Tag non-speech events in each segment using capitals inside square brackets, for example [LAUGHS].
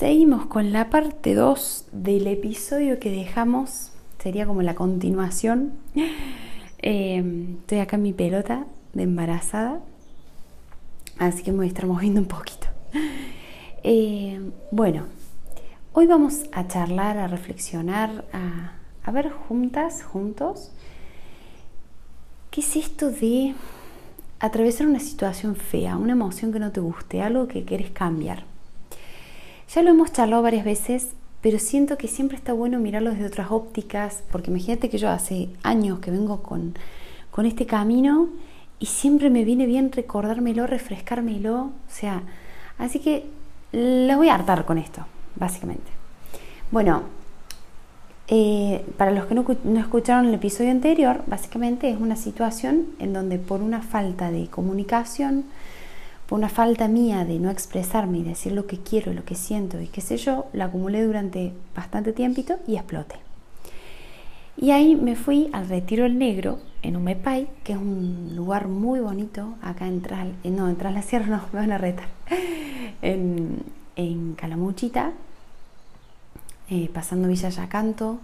Seguimos con la parte 2 del episodio que dejamos. Sería como la continuación. Eh, estoy acá en mi pelota de embarazada. Así que me voy a estar moviendo un poquito. Eh, bueno, hoy vamos a charlar, a reflexionar, a, a ver juntas, juntos, qué es esto de atravesar una situación fea, una emoción que no te guste, algo que quieres cambiar. Ya lo hemos charlado varias veces, pero siento que siempre está bueno mirarlo desde otras ópticas, porque imagínate que yo hace años que vengo con, con este camino y siempre me viene bien recordármelo, refrescármelo, o sea, así que les voy a hartar con esto, básicamente. Bueno, eh, para los que no, escucharon el episodio anterior, básicamente es una situación en donde por una falta de comunicación, una falta mía de no expresarme y decir lo que quiero, lo que siento y qué sé yo, la acumulé durante bastante tiempito y exploté. Y ahí me fui al Retiro el Negro en Umepay, que es un lugar muy bonito acá en Tras, eh, no, en Tras la Sierra, [LAUGHS] no, me van a retar, [LAUGHS] en, en Calamuchita, eh, pasando Villa Yacanto,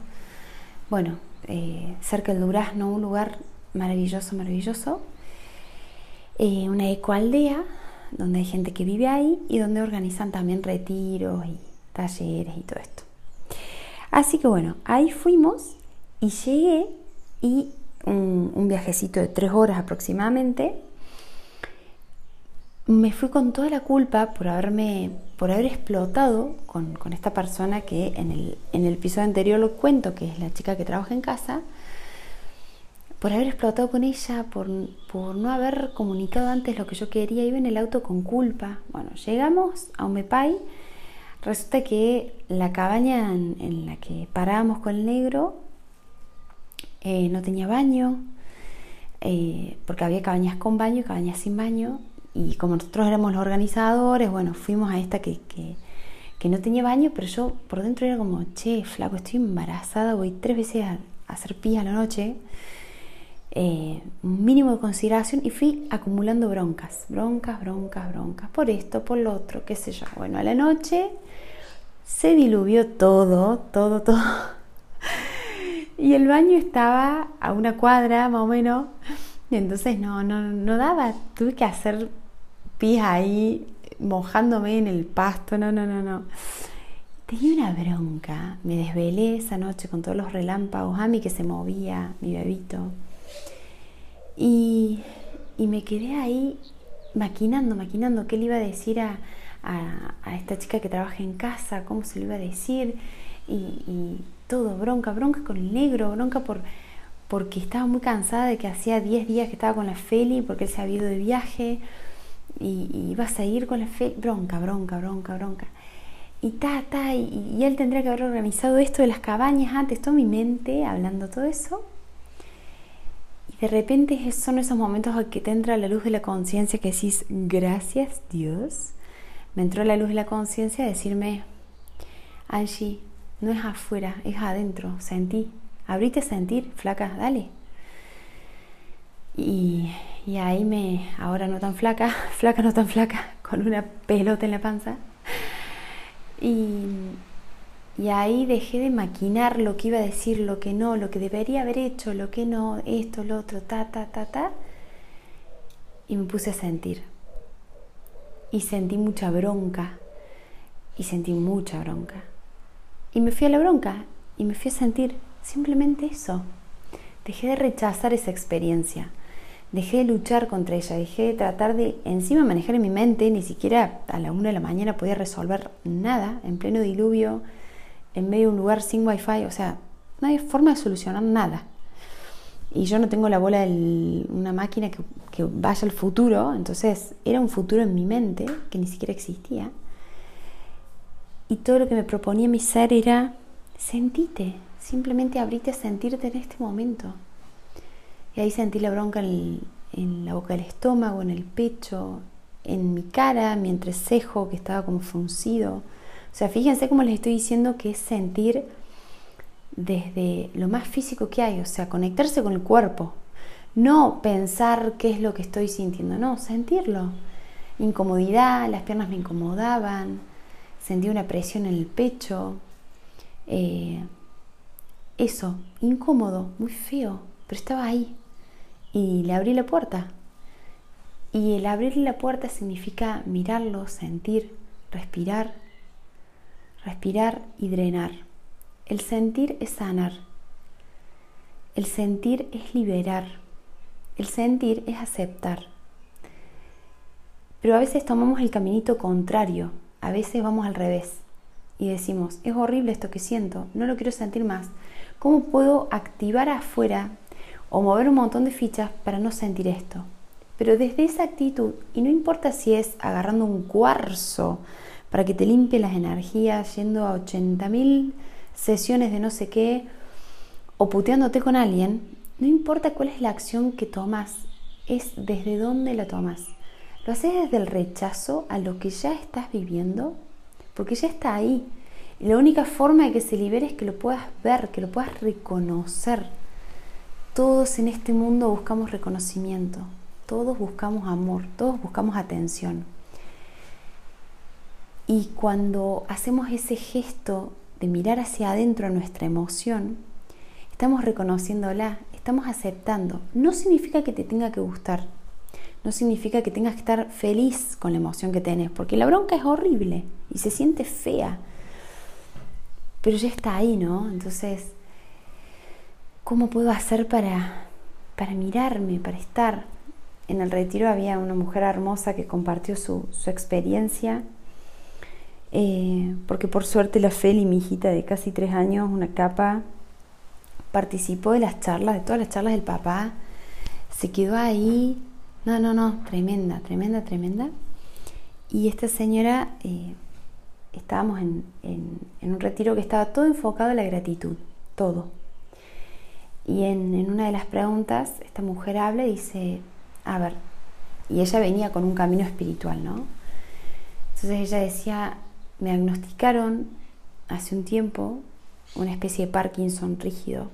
bueno, eh, cerca del Durazno, un lugar maravilloso, maravilloso, eh, una ecoaldea donde hay gente que vive ahí y donde organizan también retiros y talleres y todo esto. Así que bueno, ahí fuimos y llegué y un viajecito de tres horas aproximadamente me fui con toda la culpa por haberme por haber explotado con, esta persona que en el, en el episodio anterior lo cuento, que es la chica que trabaja en casa, por haber explotado con ella, por, no haber comunicado antes lo que yo quería, iba en el auto con culpa. Bueno, llegamos a Umepay, resulta que la cabaña en, la que parábamos con el negro eh, no tenía baño, eh, porque había cabañas con baño y cabañas sin baño, y como nosotros éramos los organizadores, bueno, fuimos a esta que, no tenía baño, pero yo por dentro era como, che, flaco, estoy embarazada, voy tres veces a, hacer pis a la noche. Eh, un mínimo de consideración y fui acumulando broncas, broncas, broncas, broncas, por esto, por lo otro, qué sé yo. Bueno, a la noche se diluvió todo, todo, [LAUGHS] todo. Y el baño estaba a una cuadra más o menos, entonces no, no, no daba, tuve que hacer pis ahí mojándome en el pasto, no, no, no, no. Tenía una bronca, me desvelé esa noche con todos los relámpagos, a mí que se movía, mi bebito. Y, me quedé ahí maquinando, maquinando qué le iba a decir a, esta chica que trabaja en casa, cómo se lo iba a decir, y, todo, bronca, bronca con el negro, bronca por, porque estaba muy cansada de que hacía 10 días que estaba con la Feli, porque él se había ido de viaje y, vas a ir con la fe, bronca, bronca, bronca, bronca. Y ta, ta, y, él tendría que haber organizado esto de las cabañas antes, toda mi mente hablando todo eso. De repente son esos momentos en que te entra la luz de la conciencia que decís, gracias Dios. Me entró la luz de la conciencia a decirme, Angie, no es afuera, es adentro, sentí. Abrite a sentir, flaca, dale. Y, y ahí me, ahora no tan flaca, [LAUGHS] flaca no tan flaca, con una pelota en la panza. Y, y ahí dejé de maquinar lo que iba a decir, lo que no, lo que debería haber hecho, lo que no, esto, lo otro, ta, ta, ta, ta. Y me puse a sentir. Y sentí mucha bronca. Y sentí mucha bronca. Y me fui a la bronca. Y me fui a sentir simplemente eso. Dejé de rechazar esa experiencia dejé de luchar contra ella, dejé de tratar de encima manejar en mi mente, ni siquiera a la una de la mañana podía resolver nada en pleno diluvio, en medio de un lugar sin wifi, o sea, no hay forma de solucionar nada. Y yo no tengo la bola de una máquina que, que vaya al futuro, entonces era un futuro en mi mente que ni siquiera existía. Y todo lo que me proponía mi ser era sentite, simplemente abrite a sentirte en este momento. Y ahí sentí la bronca en, la boca del estómago, en el pecho, en mi cara, mi entrecejo que estaba como fruncido. O sea, fíjense cómo les estoy diciendo que es sentir desde lo más físico que hay, o sea, conectarse con el cuerpo. No pensar qué es lo que estoy sintiendo, no, sentirlo. Incomodidad, las piernas me incomodaban, sentí una presión en el pecho. Eh, eso, incómodo, muy feo, pero estaba ahí. Y le abrí la puerta. Y el abrirle la puerta significa mirarlo, sentir, respirar, respirar y drenar. El sentir es sanar. El sentir es liberar. El sentir es aceptar. Pero a veces tomamos el caminito contrario, a veces vamos al revés y decimos, es horrible esto que siento, no lo quiero sentir más. ¿Cómo puedo activar afuera o mover un montón de fichas para no sentir esto? Pero desde esa actitud, y no importa si es agarrando un cuarzo para que te limpie las energías, yendo a 80.000 sesiones de no sé qué, o puteándote con alguien, no importa cuál es la acción que tomas, es desde dónde la tomas. ¿Lo haces desde el rechazo a lo que ya estás viviendo? Porque ya está ahí. Y la única forma de que se libere es que lo puedas ver, que lo puedas reconocer. Todos en este mundo buscamos reconocimiento. Todos buscamos amor, todos buscamos atención. Y cuando hacemos ese gesto de mirar hacia adentro nuestra emoción, estamos reconociéndola, estamos aceptando. No significa que te tenga que gustar, no significa que tengas que estar feliz con la emoción que tenés, porque la bronca es horrible y se siente fea, pero ya está ahí, ¿no? Entonces, ¿cómo puedo hacer para, para mirarme, para estar? en el retiro había una mujer hermosa que compartió su, experiencia, eh, porque por suerte la Feli, mi hijita de casi tres años, una capa, participó de las charlas, de todas las charlas del papá, se quedó ahí, no, no, no, tremenda, tremenda, tremenda. Y esta señora, eh, estábamos en, un retiro que estaba todo enfocado en la gratitud, todo. Y en, en una de las preguntas, esta mujer habla y dice, a ver, y ella venía con un camino espiritual, ¿no? Entonces ella decía, me diagnosticaron hace un tiempo una especie de Parkinson rígido.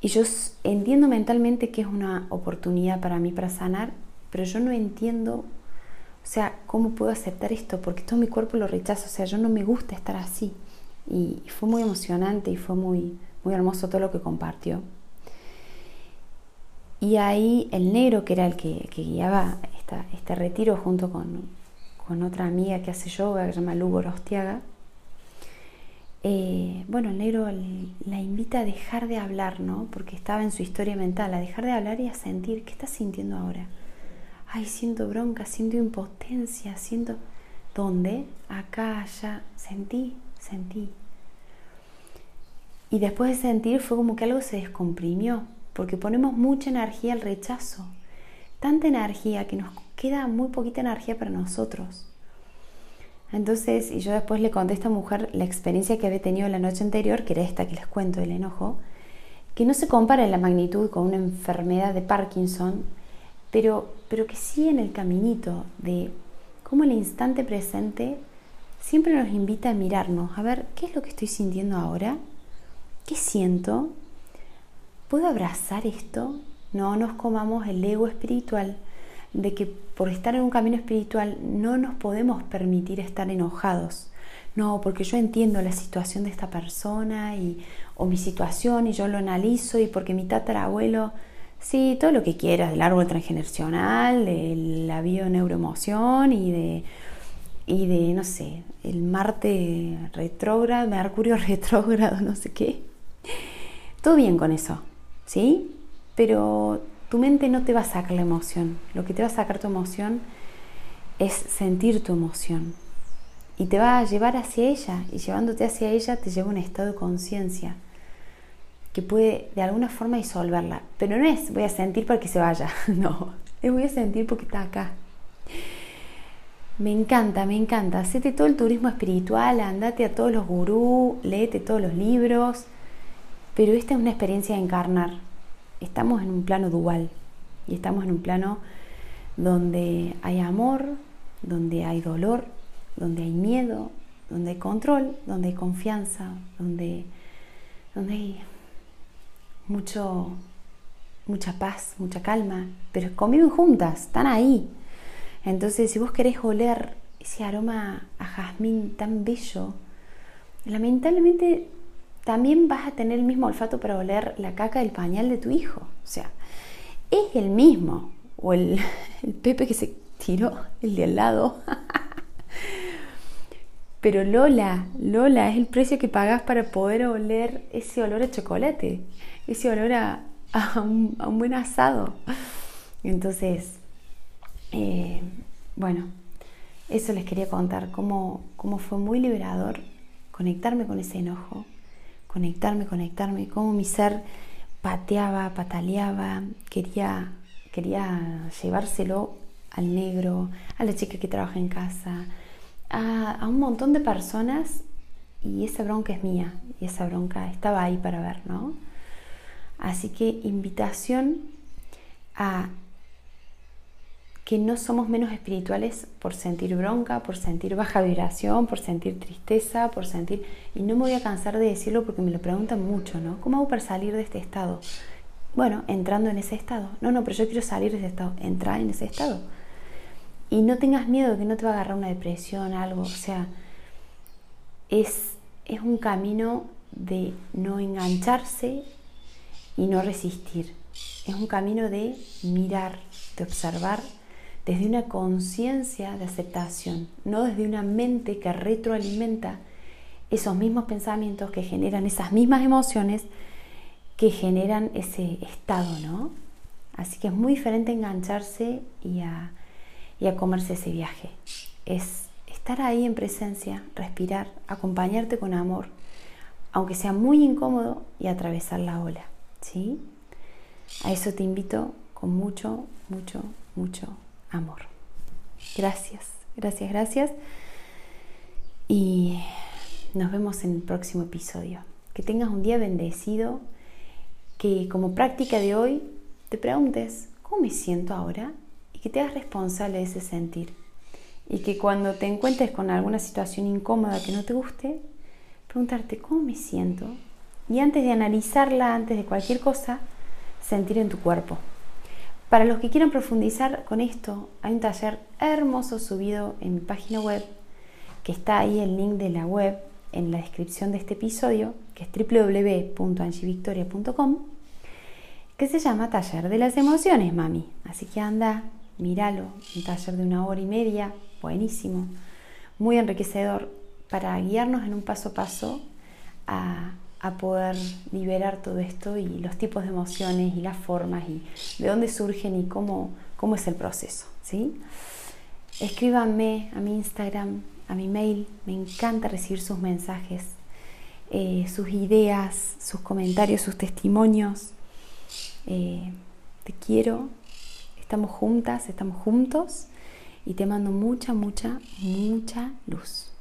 Y yo entiendo mentalmente que es una oportunidad para mí para sanar, pero yo no entiendo, o sea, cómo puedo aceptar esto, porque todo mi cuerpo lo rechaza, o sea, yo no me gusta estar así. Y, fue muy emocionante y fue muy, muy hermoso todo lo que compartió. Y ahí el negro, que era el que, guiaba este retiro junto con, otra amiga que hace yoga, que se llama Lugo Rostiaga, eh, bueno, el negro la invita a dejar de hablar, ¿no? Porque estaba en su historia mental, a dejar de hablar y a sentir, ¿qué estás sintiendo ahora? Ay, siento bronca, siento impotencia, siento... ¿Dónde? Acá, allá. Sentí, sentí. Y después de sentir fue como que algo se descomprimió, porque ponemos mucha energía al rechazo, tanta energía que nos queda muy poquita energía para nosotros. Entonces, y yo después le conté a esta mujer la experiencia que había tenido la noche anterior, que era esta que les cuento del enojo, que no se compara en la magnitud con una enfermedad de Parkinson, pero, pero que sí en el caminito de cómo el instante presente siempre nos invita a mirarnos, a ver qué es lo que estoy sintiendo ahora, qué siento, ¿Puedo abrazar esto? No nos comamos el ego espiritual de que por estar en un camino espiritual no nos podemos permitir estar enojados. No, porque yo entiendo la situación de esta persona y, o mi situación y yo lo analizo y porque mi tatarabuelo, sí, todo lo que quieras del árbol transgeneracional, de la bioneuroemoción y de, y de, no sé, el Marte retrógrado, Mercurio [LAUGHS] retrógrado, no sé qué. Todo bien con eso, ¿sí? Pero tu mente no te va a sacar la emoción. Lo que te va a sacar tu emoción es sentir tu emoción. Y te va a llevar hacia ella. Y llevándote hacia ella te lleva a un estado de conciencia que puede de alguna forma disolverla. Pero no es voy a sentir para que se vaya. [LAUGHS] No, es voy a sentir porque está acá. Me encanta, me encanta. Hacete todo el turismo espiritual, andate a todos los gurús, léete todos los libros. Pero esta es una experiencia de encarnar. Estamos en un plano dual y estamos en un plano donde hay amor, donde hay dolor, donde hay miedo, donde hay control, donde hay confianza, donde, donde hay mucho, mucha paz, mucha calma, pero conviven juntas, están ahí. Entonces, si vos querés oler ese aroma a jazmín tan bello, lamentablemente también vas a tener el mismo olfato para oler la caca del pañal de tu hijo. O sea, es el mismo. O el, [LAUGHS] Pepe que se tiró, el de al lado. [LAUGHS] Pero Lola, Lola, es el precio que pagas para poder oler ese olor a chocolate, ese olor a, un, buen asado. Entonces, eh, bueno, eso les quería contar, cómo, cómo fue muy liberador conectarme con ese enojo, conectarme, conectarme, cómo mi ser pateaba, pataleaba, quería, quería llevárselo al negro, a la chica que trabaja en casa, a, un montón de personas y esa bronca es mía y esa bronca estaba ahí para ver, ¿no? Así que invitación a que no somos menos espirituales por sentir bronca, por sentir baja vibración, por sentir tristeza, por sentir... Y no me voy a cansar de decirlo porque me lo preguntan mucho, ¿no? ¿Cómo hago para salir de este estado? Bueno, entrando en ese estado. No, no, pero yo quiero salir de ese estado. Entrar en ese estado. Y no tengas miedo de que no te va a agarrar una depresión, algo. O sea, es, es un camino de no engancharse y no resistir. Es un camino de mirar, de observar desde una conciencia de aceptación, no desde una mente que retroalimenta esos mismos pensamientos que generan esas mismas emociones que generan ese estado, ¿no? Así que es muy diferente engancharse y a y a comerse ese viaje. Es estar ahí en presencia, respirar, acompañarte con amor, aunque sea muy incómodo, y atravesar la ola. ¿sí? A eso te invito con mucho, mucho, mucho amor. Gracias, gracias, gracias. Y nos vemos en el próximo episodio. Que tengas un día bendecido, que como práctica de hoy te preguntes, ¿cómo me siento ahora? que te hagas responsable de ese sentir. Y que cuando te encuentres con alguna situación incómoda que no te guste, preguntarte cómo me siento. Y antes de analizarla, antes de cualquier cosa, sentir en tu cuerpo. Para los que quieran profundizar con esto, hay un taller hermoso subido en mi página web, que está ahí el link de la web en la descripción de este episodio, que es www.angivictoria.com, que se llama Taller de las Emociones, mami. Así que anda, míralo, un taller de una hora y media, buenísimo, muy enriquecedor para guiarnos en un paso a paso a, poder liberar todo esto y los tipos de emociones y las formas y de dónde surgen y cómo, cómo es el proceso. ¿sí? Escríbanme a mi Instagram, a mi mail, me encanta recibir sus mensajes, eh, sus ideas, sus comentarios, sus testimonios. Eh, te quiero, Estamos juntas, estamos juntos y te mando mucha, mucha, mucha luz.